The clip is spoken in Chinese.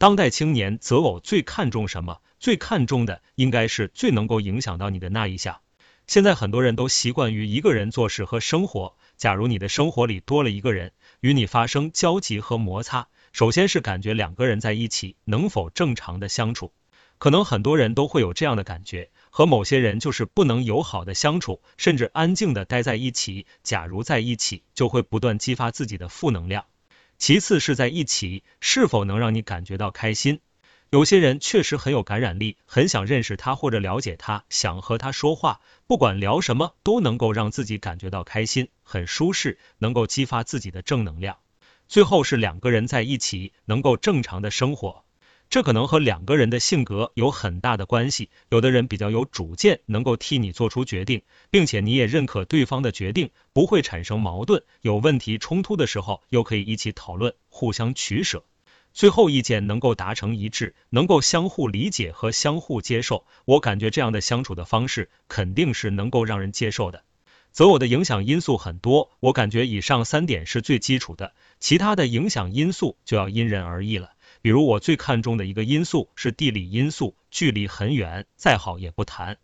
当代青年择偶最看重什么？最看重的应该是最能够影响到你的那一项。现在很多人都习惯于一个人做事和生活。假如你的生活里多了一个人，与你发生交集和摩擦，首先是感觉两个人在一起能否正常的相处。可能很多人都会有这样的感觉，和某些人就是不能友好的相处，甚至安静的待在一起。假如在一起，就会不断激发自己的负能量。其次是在一起是否能让你感觉到开心。有些人确实很有感染力，很想认识他或者了解他，想和他说话，不管聊什么都能够让自己感觉到开心，很舒适，能够激发自己的正能量。最后是两个人在一起能够正常的生活，这可能和两个人的性格有很大的关系。有的人比较有主见，能够替你做出决定，并且你也认可对方的决定，不会产生矛盾。有问题冲突的时候，又可以一起讨论，互相取舍。最后意见能够达成一致，能够相互理解和相互接受，我感觉这样的相处的方式肯定是能够让人接受的。择偶的影响因素很多，我感觉以上三点是最基础的，其他的影响因素就要因人而异了。比如我最看重的一个因素是地理因素，距离很远，再好也不谈。